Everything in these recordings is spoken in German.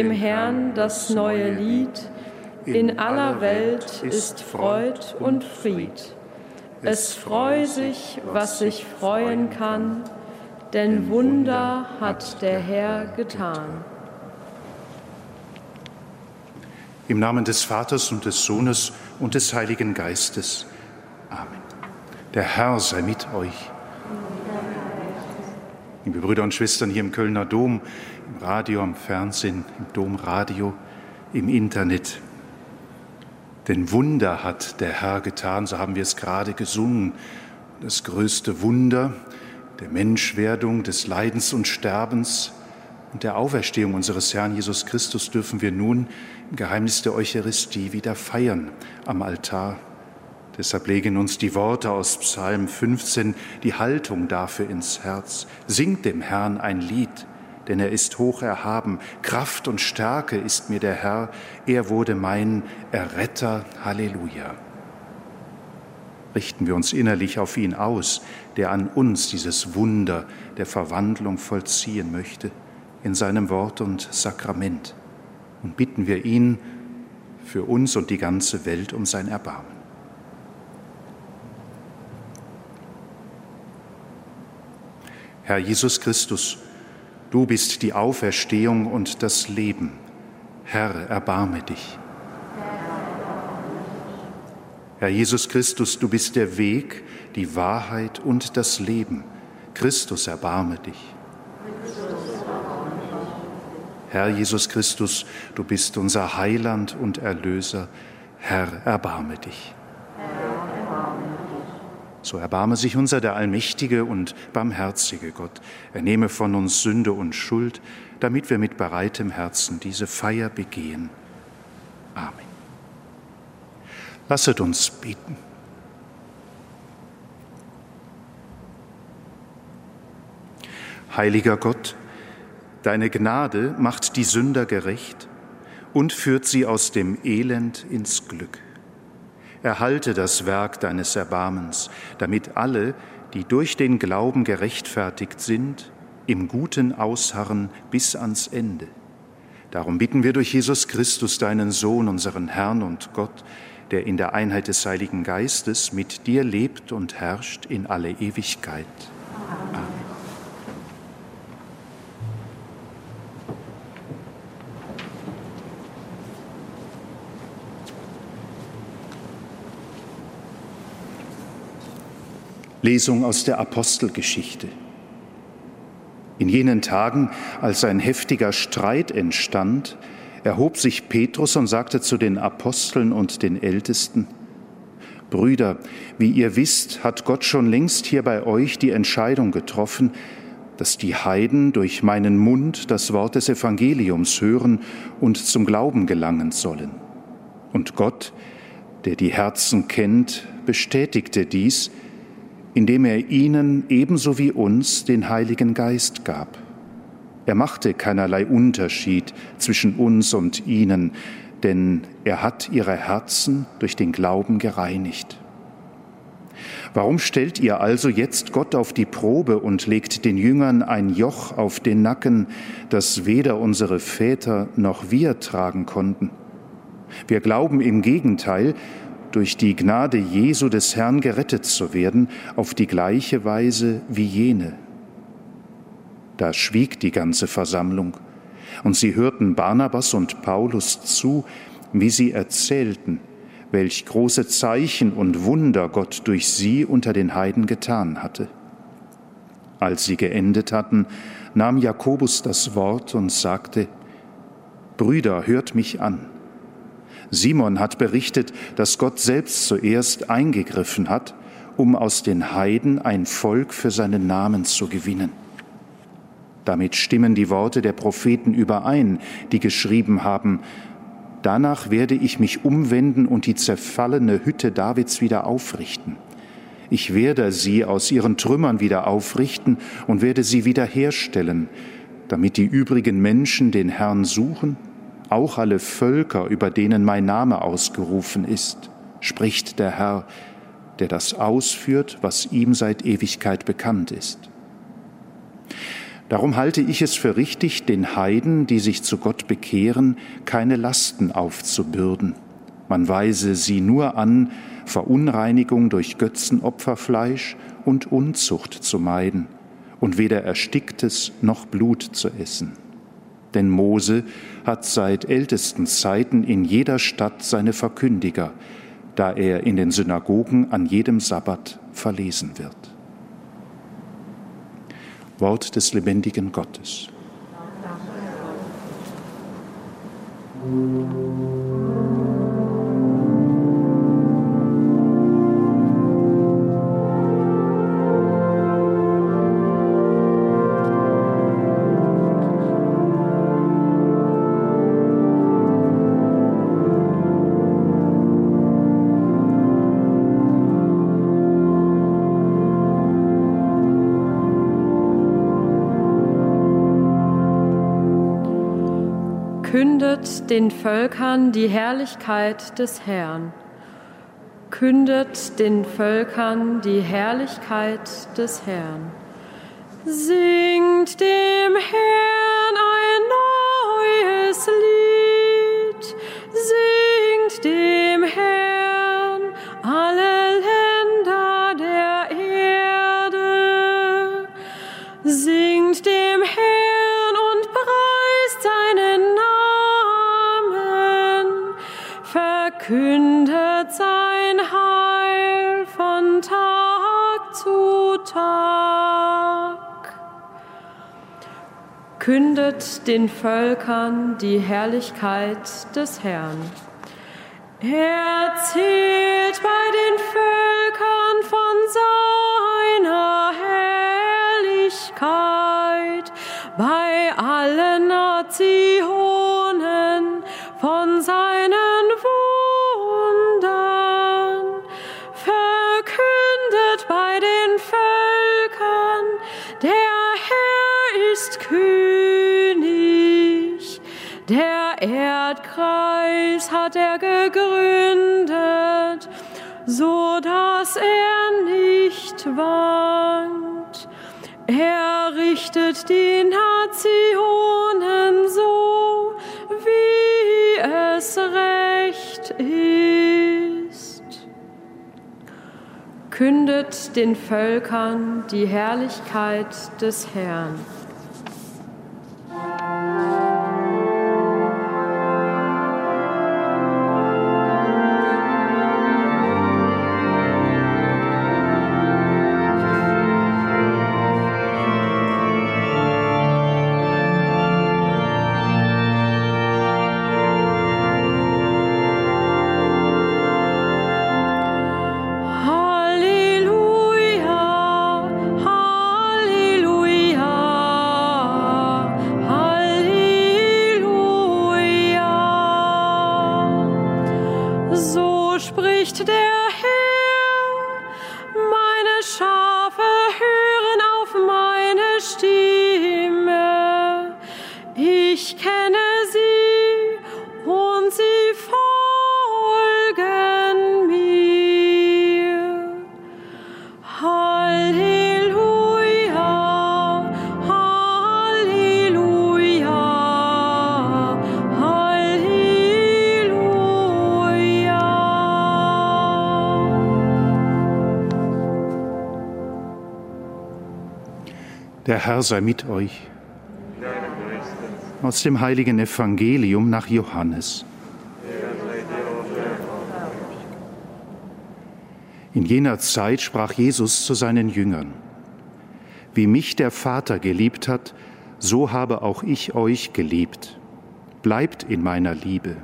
dem Herrn das neue Lied. In aller Welt ist Freud und Fried. Es freue sich, was sich freuen kann, denn Wunder hat der Herr getan. Im Namen des Vaters und des Sohnes und des Heiligen Geistes. Amen. Der Herr sei mit euch. Liebe Brüder und Schwestern hier im Kölner Dom, im Radio, am Fernsehen, im Domradio, im Internet, denn Wunder hat der Herr getan, so haben wir es gerade gesungen. Das größte Wunder der Menschwerdung, des Leidens und Sterbens und der Auferstehung unseres Herrn Jesus Christus dürfen wir nun im Geheimnis der Eucharistie wieder feiern am Altar. Deshalb legen uns die Worte aus Psalm 15 die Haltung dafür ins Herz. Singt dem Herrn ein Lied, denn er ist hoch erhaben. Kraft und Stärke ist mir der Herr, er wurde mein Erretter. Halleluja. Richten wir uns innerlich auf ihn aus, der an uns dieses Wunder der Verwandlung vollziehen möchte, in seinem Wort und Sakrament, und bitten wir ihn für uns und die ganze Welt um sein Erbarmen. Herr Jesus Christus, Du bist die Auferstehung und das Leben. Herr, erbarme dich. Herr Jesus Christus, du bist der Weg, die Wahrheit und das Leben. Christus, erbarme dich. Herr Jesus Christus, du bist unser Heiland und Erlöser. Herr, erbarme dich. So erbarme sich unser der allmächtige und barmherzige Gott. Er nehme von uns Sünde und Schuld, damit wir mit bereitem Herzen diese Feier begehen. Amen. Lasset uns beten. Heiliger Gott, deine Gnade macht die Sünder gerecht und führt sie aus dem Elend ins Glück. Erhalte das Werk deines Erbarmens, damit alle, die durch den Glauben gerechtfertigt sind, im Guten ausharren bis ans Ende. Darum bitten wir durch Jesus Christus, deinen Sohn, unseren Herrn und Gott, der in der Einheit des Heiligen Geistes mit dir lebt und herrscht in alle Ewigkeit. Amen. Lesung aus der Apostelgeschichte. In jenen Tagen, als ein heftiger Streit entstand, erhob sich Petrus und sagte zu den Aposteln und den Ältesten, Brüder, wie ihr wisst, hat Gott schon längst hier bei euch die Entscheidung getroffen, dass die Heiden durch meinen Mund das Wort des Evangeliums hören und zum Glauben gelangen sollen. Und Gott, der die Herzen kennt, bestätigte dies, indem er ihnen ebenso wie uns den Heiligen Geist gab. Er machte keinerlei Unterschied zwischen uns und ihnen, denn er hat ihre Herzen durch den Glauben gereinigt. Warum stellt ihr also jetzt Gott auf die Probe und legt den Jüngern ein Joch auf den Nacken, das weder unsere Väter noch wir tragen konnten? Wir glauben im Gegenteil, durch die Gnade Jesu des Herrn gerettet zu werden, auf die gleiche Weise wie jene. Da schwieg die ganze Versammlung, und sie hörten Barnabas und Paulus zu, wie sie erzählten, welch große Zeichen und Wunder Gott durch sie unter den Heiden getan hatte. Als sie geendet hatten, nahm Jakobus das Wort und sagte, Brüder, hört mich an. Simon hat berichtet, dass Gott selbst zuerst eingegriffen hat, um aus den Heiden ein Volk für seinen Namen zu gewinnen. Damit stimmen die Worte der Propheten überein, die geschrieben haben, Danach werde ich mich umwenden und die zerfallene Hütte Davids wieder aufrichten. Ich werde sie aus ihren Trümmern wieder aufrichten und werde sie wiederherstellen, damit die übrigen Menschen den Herrn suchen auch alle Völker, über denen mein Name ausgerufen ist, spricht der Herr, der das ausführt, was ihm seit Ewigkeit bekannt ist. Darum halte ich es für richtig, den Heiden, die sich zu Gott bekehren, keine Lasten aufzubürden. Man weise sie nur an, Verunreinigung durch Götzenopferfleisch und Unzucht zu meiden und weder Ersticktes noch Blut zu essen. Denn Mose hat seit ältesten Zeiten in jeder Stadt seine Verkündiger, da er in den Synagogen an jedem Sabbat verlesen wird. Wort des lebendigen Gottes. Musik Kündet den Völkern die Herrlichkeit des Herrn. Kündet den Völkern die Herrlichkeit des Herrn. Singt dem Herrn zu Tag. Kündet den Völkern die Herrlichkeit des Herrn. Erzählt bei den Völkern von seiner Herrlichkeit, bei allen Nationen Erdkreis hat er gegründet, so dass er nicht wankt. Er richtet die Nationen so, wie es recht ist. Kündet den Völkern die Herrlichkeit des Herrn. Der Herr sei mit euch. Aus dem heiligen Evangelium nach Johannes. In jener Zeit sprach Jesus zu seinen Jüngern, Wie mich der Vater geliebt hat, so habe auch ich euch geliebt. Bleibt in meiner Liebe.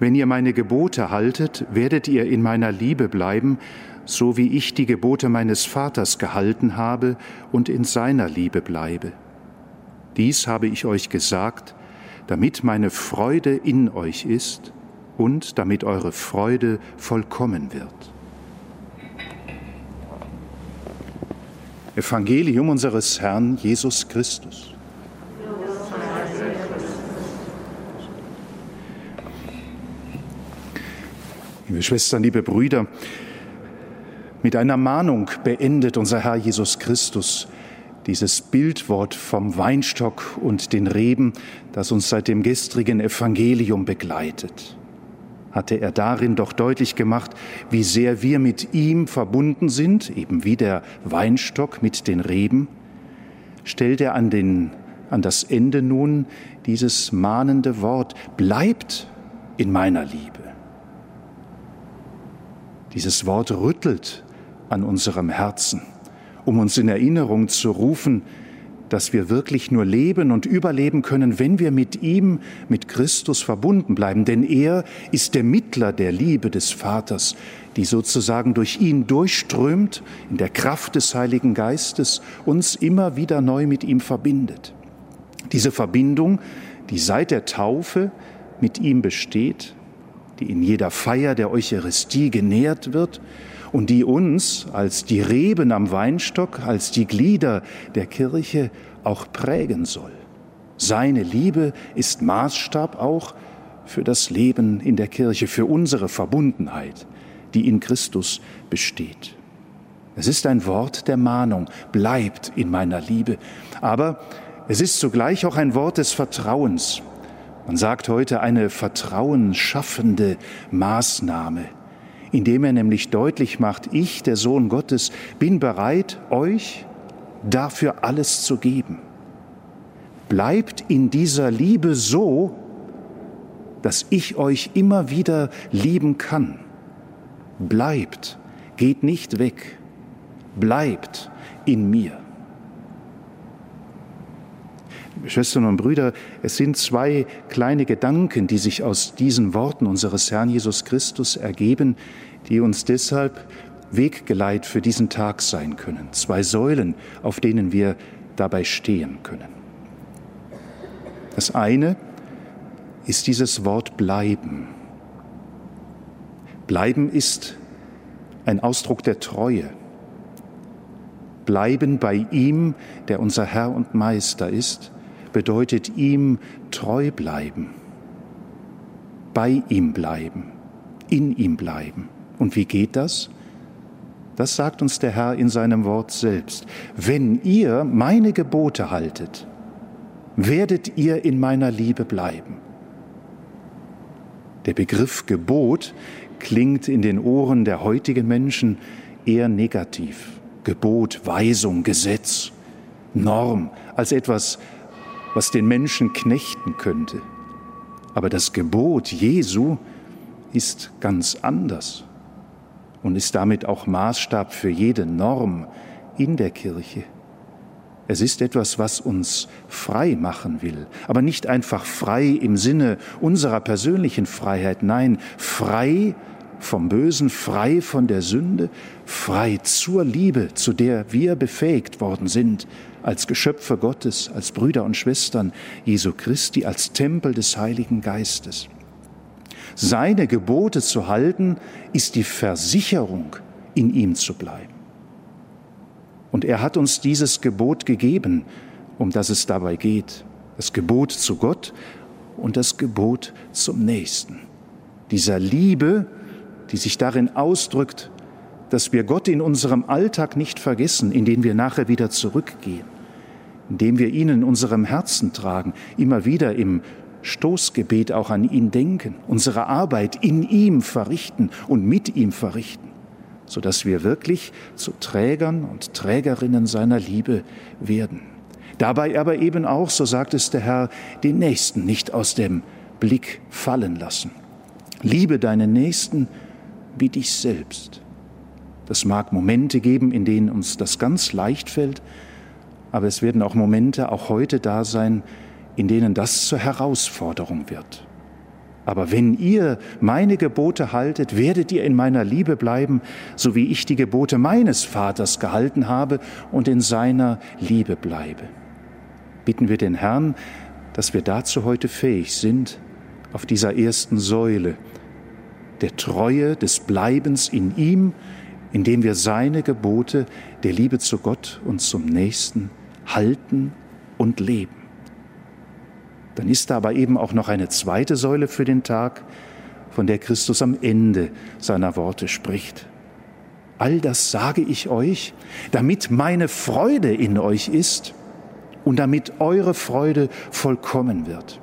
Wenn ihr meine Gebote haltet, werdet ihr in meiner Liebe bleiben, so wie ich die Gebote meines Vaters gehalten habe und in seiner Liebe bleibe. Dies habe ich euch gesagt, damit meine Freude in euch ist und damit eure Freude vollkommen wird. Evangelium unseres Herrn Jesus Christus. Liebe Schwestern, liebe Brüder, mit einer Mahnung beendet unser Herr Jesus Christus dieses Bildwort vom Weinstock und den Reben, das uns seit dem gestrigen Evangelium begleitet. Hatte er darin doch deutlich gemacht, wie sehr wir mit ihm verbunden sind, eben wie der Weinstock mit den Reben, stellt er an, den, an das Ende nun dieses mahnende Wort, bleibt in meiner Liebe. Dieses Wort rüttelt an unserem Herzen um uns in Erinnerung zu rufen, dass wir wirklich nur leben und überleben können, wenn wir mit ihm, mit Christus verbunden bleiben. Denn er ist der Mittler der Liebe des Vaters, die sozusagen durch ihn durchströmt, in der Kraft des Heiligen Geistes uns immer wieder neu mit ihm verbindet. Diese Verbindung, die seit der Taufe mit ihm besteht, die in jeder Feier der Eucharistie genährt wird und die uns als die Reben am Weinstock, als die Glieder der Kirche auch prägen soll. Seine Liebe ist Maßstab auch für das Leben in der Kirche, für unsere Verbundenheit, die in Christus besteht. Es ist ein Wort der Mahnung, bleibt in meiner Liebe, aber es ist zugleich auch ein Wort des Vertrauens. Man sagt heute eine vertrauensschaffende Maßnahme indem er nämlich deutlich macht, ich, der Sohn Gottes, bin bereit, euch dafür alles zu geben. Bleibt in dieser Liebe so, dass ich euch immer wieder lieben kann. Bleibt, geht nicht weg, bleibt in mir. Schwestern und Brüder, es sind zwei kleine Gedanken, die sich aus diesen Worten unseres Herrn Jesus Christus ergeben, die uns deshalb Weggeleit für diesen Tag sein können. Zwei Säulen, auf denen wir dabei stehen können. Das eine ist dieses Wort bleiben. Bleiben ist ein Ausdruck der Treue. Bleiben bei ihm, der unser Herr und Meister ist, bedeutet ihm treu bleiben, bei ihm bleiben, in ihm bleiben. Und wie geht das? Das sagt uns der Herr in seinem Wort selbst. Wenn ihr meine Gebote haltet, werdet ihr in meiner Liebe bleiben. Der Begriff Gebot klingt in den Ohren der heutigen Menschen eher negativ. Gebot, Weisung, Gesetz, Norm als etwas was den Menschen knechten könnte. Aber das Gebot Jesu ist ganz anders und ist damit auch Maßstab für jede Norm in der Kirche. Es ist etwas, was uns frei machen will, aber nicht einfach frei im Sinne unserer persönlichen Freiheit, nein, frei vom Bösen, frei von der Sünde, frei zur Liebe, zu der wir befähigt worden sind, als Geschöpfe Gottes, als Brüder und Schwestern Jesu Christi, als Tempel des Heiligen Geistes. Seine Gebote zu halten, ist die Versicherung, in ihm zu bleiben. Und er hat uns dieses Gebot gegeben, um das es dabei geht. Das Gebot zu Gott und das Gebot zum Nächsten. Dieser Liebe, die sich darin ausdrückt, dass wir Gott in unserem Alltag nicht vergessen, in den wir nachher wieder zurückgehen, indem wir ihn in unserem Herzen tragen, immer wieder im Stoßgebet auch an ihn denken, unsere Arbeit in ihm verrichten und mit ihm verrichten, so dass wir wirklich zu Trägern und Trägerinnen seiner Liebe werden. Dabei aber eben auch, so sagt es der Herr, den Nächsten nicht aus dem Blick fallen lassen. Liebe deinen Nächsten wie dich selbst. Das mag Momente geben, in denen uns das ganz leicht fällt, aber es werden auch Momente, auch heute da sein, in denen das zur Herausforderung wird. Aber wenn ihr meine Gebote haltet, werdet ihr in meiner Liebe bleiben, so wie ich die Gebote meines Vaters gehalten habe und in seiner Liebe bleibe. Bitten wir den Herrn, dass wir dazu heute fähig sind, auf dieser ersten Säule, der Treue, des Bleibens in ihm, indem wir seine Gebote der Liebe zu Gott und zum Nächsten halten und leben. Dann ist da aber eben auch noch eine zweite Säule für den Tag, von der Christus am Ende seiner Worte spricht. All das sage ich euch, damit meine Freude in euch ist und damit eure Freude vollkommen wird.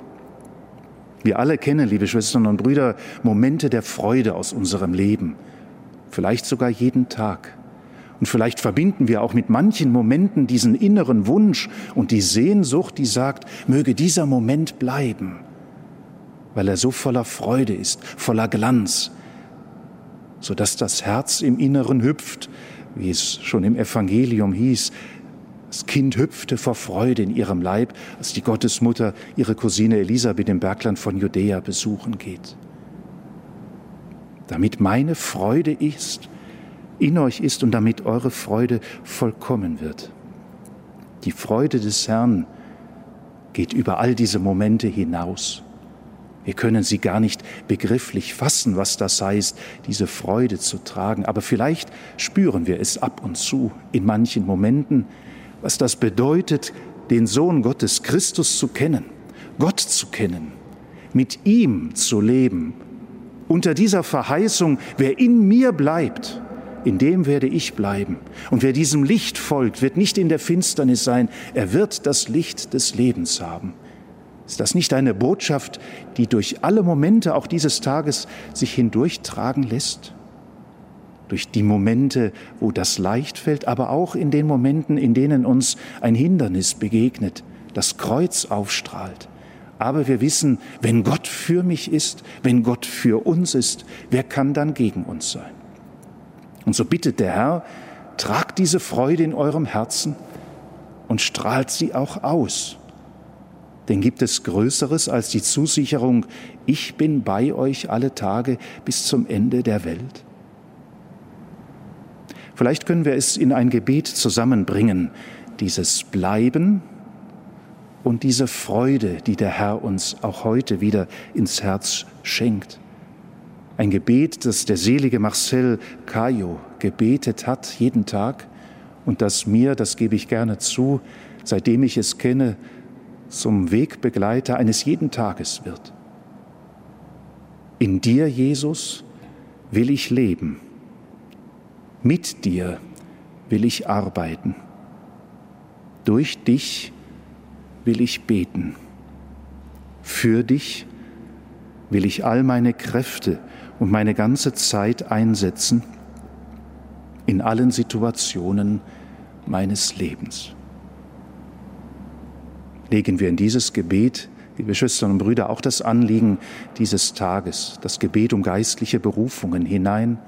Wir alle kennen, liebe Schwestern und Brüder, Momente der Freude aus unserem Leben, vielleicht sogar jeden Tag. Und vielleicht verbinden wir auch mit manchen Momenten diesen inneren Wunsch und die Sehnsucht, die sagt, möge dieser Moment bleiben, weil er so voller Freude ist, voller Glanz, sodass das Herz im Inneren hüpft, wie es schon im Evangelium hieß. Das Kind hüpfte vor Freude in ihrem Leib, als die Gottesmutter ihre Cousine Elisabeth im Bergland von Judäa besuchen geht. Damit meine Freude ist, in euch ist und damit eure Freude vollkommen wird. Die Freude des Herrn geht über all diese Momente hinaus. Wir können sie gar nicht begrifflich fassen, was das heißt, diese Freude zu tragen. Aber vielleicht spüren wir es ab und zu in manchen Momenten, was das bedeutet, den Sohn Gottes Christus zu kennen, Gott zu kennen, mit ihm zu leben. Unter dieser Verheißung, wer in mir bleibt, in dem werde ich bleiben. Und wer diesem Licht folgt, wird nicht in der Finsternis sein, er wird das Licht des Lebens haben. Ist das nicht eine Botschaft, die durch alle Momente auch dieses Tages sich hindurchtragen lässt? Durch die Momente, wo das leicht fällt, aber auch in den Momenten, in denen uns ein Hindernis begegnet, das Kreuz aufstrahlt. Aber wir wissen, wenn Gott für mich ist, wenn Gott für uns ist, wer kann dann gegen uns sein? Und so bittet der Herr, tragt diese Freude in eurem Herzen und strahlt sie auch aus denn gibt es Größeres als die Zusicherung, ich bin bei euch alle Tage bis zum Ende der Welt? Vielleicht können wir es in ein Gebet zusammenbringen, dieses Bleiben und diese Freude, die der Herr uns auch heute wieder ins Herz schenkt. Ein Gebet, das der selige Marcel Caillot gebetet hat jeden Tag und das mir, das gebe ich gerne zu, seitdem ich es kenne, zum Wegbegleiter eines jeden Tages wird. In dir, Jesus, will ich leben. Mit dir will ich arbeiten. Durch dich will ich beten. Für dich will ich all meine Kräfte und meine ganze Zeit einsetzen in allen Situationen meines Lebens legen wir in dieses Gebet, liebe Schwestern und Brüder, auch das Anliegen dieses Tages, das Gebet um geistliche Berufungen hinein,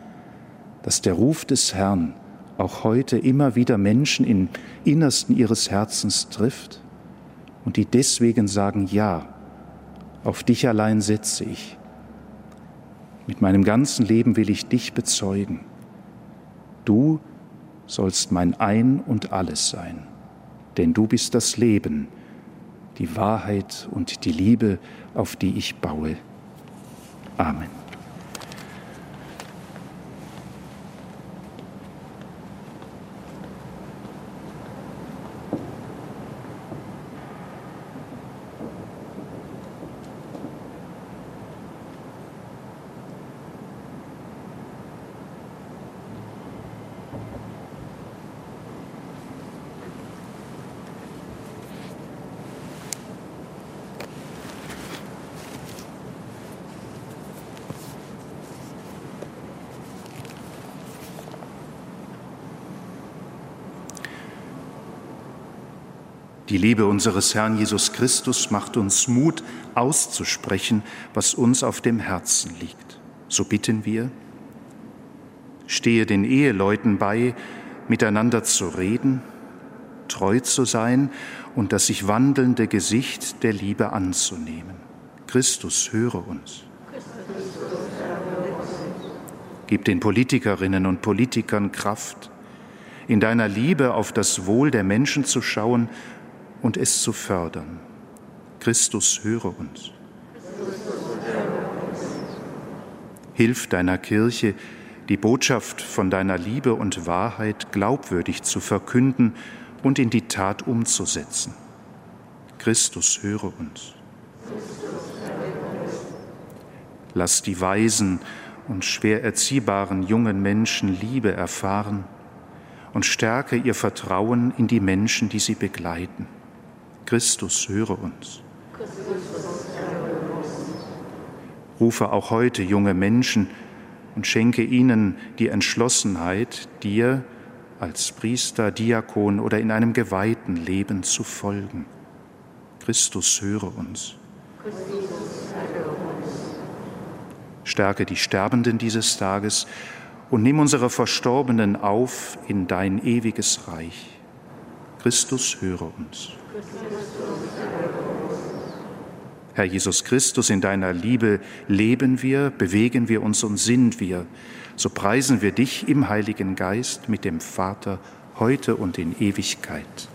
dass der Ruf des Herrn auch heute immer wieder Menschen im Innersten ihres Herzens trifft und die deswegen sagen, ja, auf dich allein setze ich. Mit meinem ganzen Leben will ich dich bezeugen. Du sollst mein Ein und alles sein, denn du bist das Leben, die Wahrheit und die Liebe, auf die ich baue. Amen. Die Liebe unseres Herrn Jesus Christus macht uns Mut auszusprechen, was uns auf dem Herzen liegt. So bitten wir, stehe den Eheleuten bei, miteinander zu reden, treu zu sein und das sich wandelnde Gesicht der Liebe anzunehmen. Christus, höre uns. Gib den Politikerinnen und Politikern Kraft, in deiner Liebe auf das Wohl der Menschen zu schauen und es zu fördern. Christus, höre uns. Hilf deiner Kirche, die Botschaft von deiner Liebe und Wahrheit glaubwürdig zu verkünden und in die Tat umzusetzen. Christus, höre uns. Lass die Weisen und schwer erziehbaren jungen Menschen Liebe erfahren und stärke ihr Vertrauen in die Menschen, die sie begleiten. Christus, höre uns. Rufe auch heute junge Menschen und schenke ihnen die Entschlossenheit, dir als Priester, Diakon oder in einem geweihten Leben zu folgen. Christus, höre uns. Stärke die Sterbenden dieses Tages und nimm unsere Verstorbenen auf in dein ewiges Reich. Christus, höre uns. Herr Jesus Christus, in deiner Liebe leben wir, bewegen wir uns und sind wir. So preisen wir dich im Heiligen Geist mit dem Vater heute und in Ewigkeit.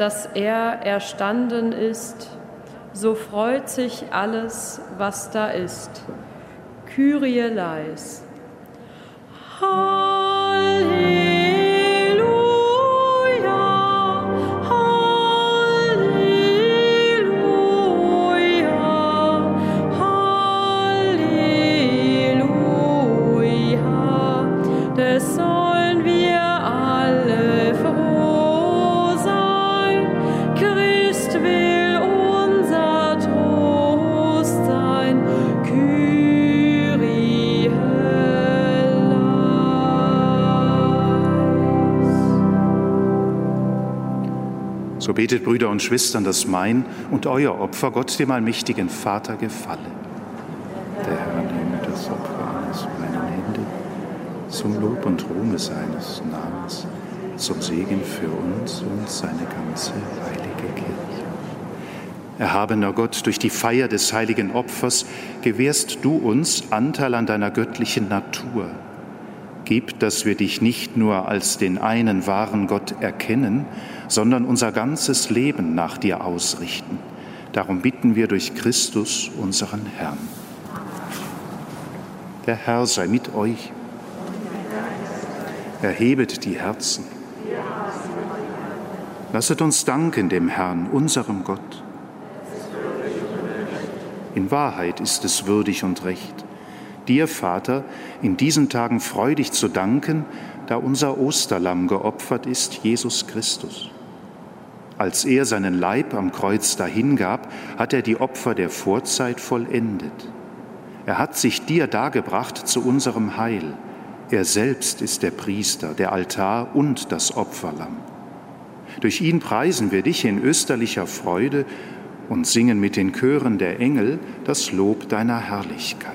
Dass er erstanden ist, so freut sich alles, was da ist. Kyrie leis. Halleluja. So betet, Brüder und Schwestern, dass mein und euer Opfer Gott, dem allmächtigen Vater, gefalle. Der Herr nehme das Opfer aus meinen Händen zum Lob und Ruhme seines Namens, zum Segen für uns und seine ganze heilige Kirche. Erhabener Gott, durch die Feier des heiligen Opfers gewährst du uns Anteil an deiner göttlichen Natur. Gib, dass wir dich nicht nur als den einen wahren Gott erkennen, sondern unser ganzes Leben nach dir ausrichten. Darum bitten wir durch Christus, unseren Herrn. Der Herr sei mit euch. Erhebet die Herzen. Lasset uns danken dem Herrn, unserem Gott. In Wahrheit ist es würdig und recht, dir, Vater, in diesen Tagen freudig zu danken, da unser Osterlamm geopfert ist, Jesus Christus. Als er seinen Leib am Kreuz dahingab, hat er die Opfer der Vorzeit vollendet. Er hat sich dir dargebracht zu unserem Heil. Er selbst ist der Priester, der Altar und das Opferlamm. Durch ihn preisen wir dich in österlicher Freude und singen mit den Chören der Engel das Lob deiner Herrlichkeit.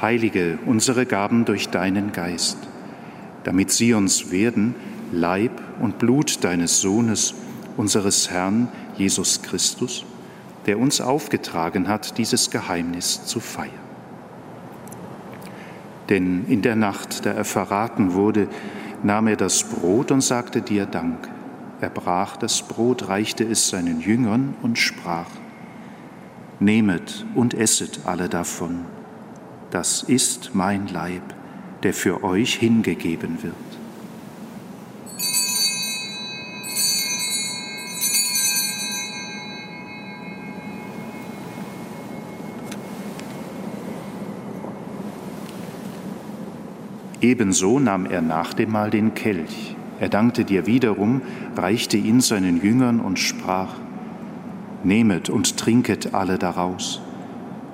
Heilige unsere Gaben durch deinen Geist, damit sie uns werden, Leib und Blut deines Sohnes, unseres Herrn Jesus Christus, der uns aufgetragen hat, dieses Geheimnis zu feiern. Denn in der Nacht, da er verraten wurde, nahm er das Brot und sagte dir Dank. Er brach das Brot, reichte es seinen Jüngern und sprach, Nehmet und esset alle davon, das ist mein Leib, der für euch hingegeben wird. Ebenso nahm er nach dem Mahl den Kelch. Er dankte dir wiederum, reichte ihn seinen Jüngern und sprach, Nehmet und trinket alle daraus.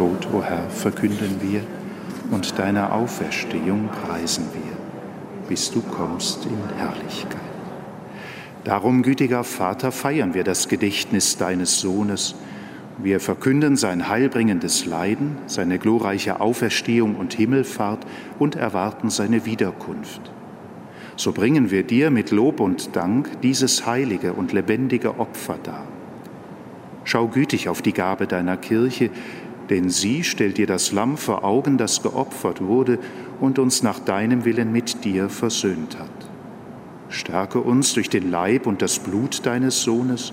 Tod, o Herr, verkünden wir und deine Auferstehung preisen wir, bis du kommst in Herrlichkeit. Darum, gütiger Vater, feiern wir das Gedächtnis deines Sohnes. Wir verkünden sein heilbringendes Leiden, seine glorreiche Auferstehung und Himmelfahrt und erwarten seine Wiederkunft. So bringen wir dir mit Lob und Dank dieses heilige und lebendige Opfer dar Schau gütig auf die Gabe deiner Kirche, denn sie stellt dir das Lamm vor Augen, das geopfert wurde und uns nach deinem Willen mit dir versöhnt hat. Stärke uns durch den Leib und das Blut deines Sohnes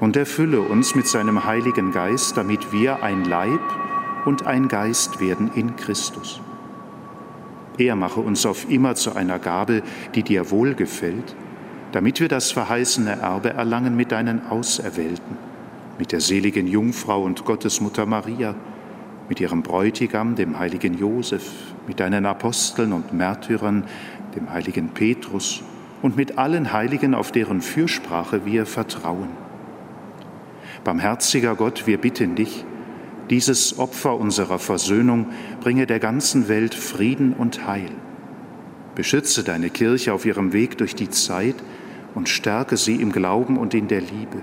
und erfülle uns mit seinem Heiligen Geist, damit wir ein Leib und ein Geist werden in Christus. Er mache uns auf immer zu einer Gabe, die dir wohlgefällt, damit wir das verheißene Erbe erlangen mit deinen Auserwählten mit der seligen Jungfrau und Gottesmutter Maria, mit ihrem Bräutigam, dem heiligen Josef, mit deinen Aposteln und Märtyrern, dem heiligen Petrus und mit allen Heiligen, auf deren Fürsprache wir vertrauen. Barmherziger Gott, wir bitten dich, dieses Opfer unserer Versöhnung bringe der ganzen Welt Frieden und Heil. Beschütze deine Kirche auf ihrem Weg durch die Zeit und stärke sie im Glauben und in der Liebe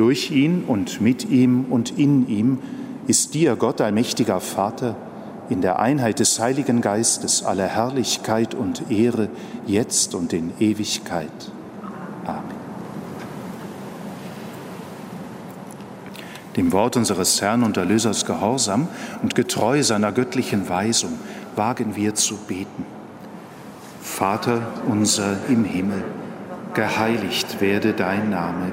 Durch ihn und mit ihm und in ihm ist dir, Gott, allmächtiger Vater, in der Einheit des Heiligen Geistes alle Herrlichkeit und Ehre, jetzt und in Ewigkeit. Amen. Dem Wort unseres Herrn und Erlösers Gehorsam und getreu seiner göttlichen Weisung wagen wir zu beten. Vater unser im Himmel, geheiligt werde dein Name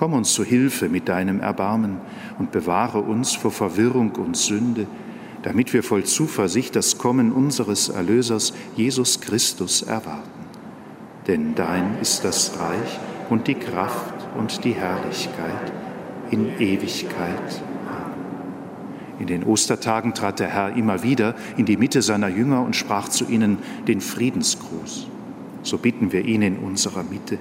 Komm uns zu Hilfe mit deinem Erbarmen und bewahre uns vor Verwirrung und Sünde, damit wir voll Zuversicht das Kommen unseres Erlösers Jesus Christus erwarten. Denn dein ist das Reich und die Kraft und die Herrlichkeit in Ewigkeit. In den Ostertagen trat der Herr immer wieder in die Mitte seiner Jünger und sprach zu ihnen den Friedensgruß. So bitten wir ihn in unserer Mitte.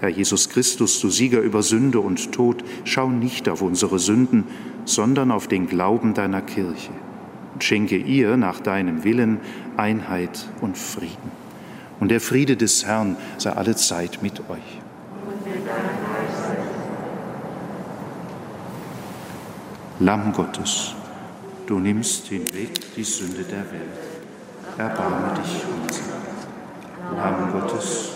Herr Jesus Christus, du Sieger über Sünde und Tod, schau nicht auf unsere Sünden, sondern auf den Glauben deiner Kirche und schenke ihr nach deinem Willen Einheit und Frieden. Und der Friede des Herrn sei alle Zeit mit euch. Lamm Gottes, du nimmst hinweg die Sünde der Welt. Erbarme dich unser. Lamm Gottes,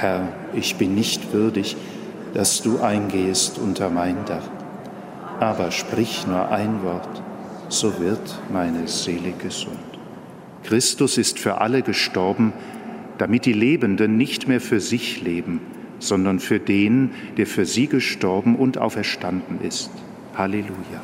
Herr, ich bin nicht würdig, dass du eingehest unter mein Dach, aber sprich nur ein Wort, so wird meine Seele gesund. Christus ist für alle gestorben, damit die Lebenden nicht mehr für sich leben, sondern für den, der für sie gestorben und auferstanden ist. Halleluja.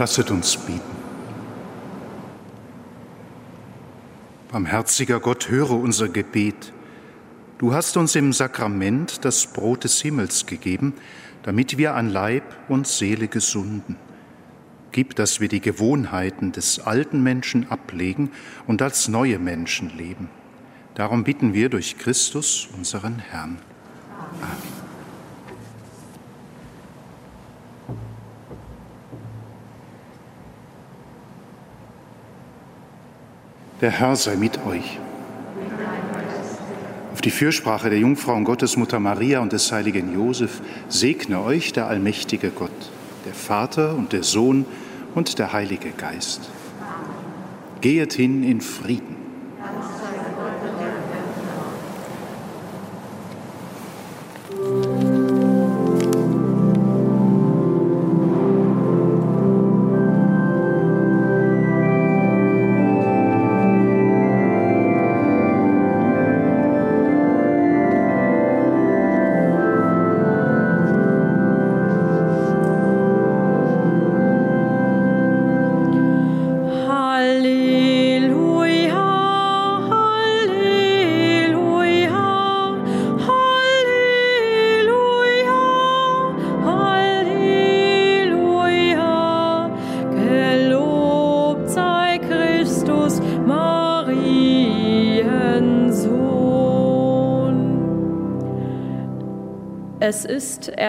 Lasset uns beten. Barmherziger Gott, höre unser Gebet. Du hast uns im Sakrament das Brot des Himmels gegeben, damit wir an Leib und Seele gesunden. Gib, dass wir die Gewohnheiten des alten Menschen ablegen und als neue Menschen leben. Darum bitten wir durch Christus, unseren Herrn. Amen. Der Herr sei mit euch. Auf die Fürsprache der Jungfrau und Gottesmutter Maria und des heiligen Josef segne euch der allmächtige Gott, der Vater und der Sohn und der Heilige Geist. Gehet hin in Frieden.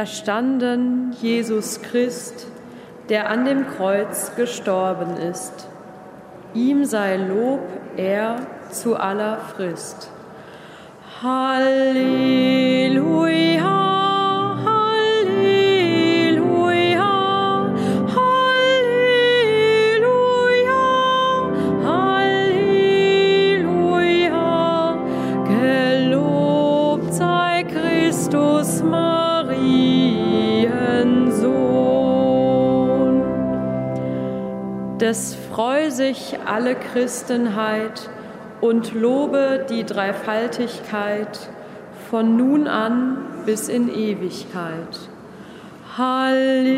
Erstanden Jesus Christ, der an dem Kreuz gestorben ist. Ihm sei Lob, er zu aller Frist. Halleluja. Es freu sich alle Christenheit und lobe die Dreifaltigkeit von nun an bis in Ewigkeit. Halleluja.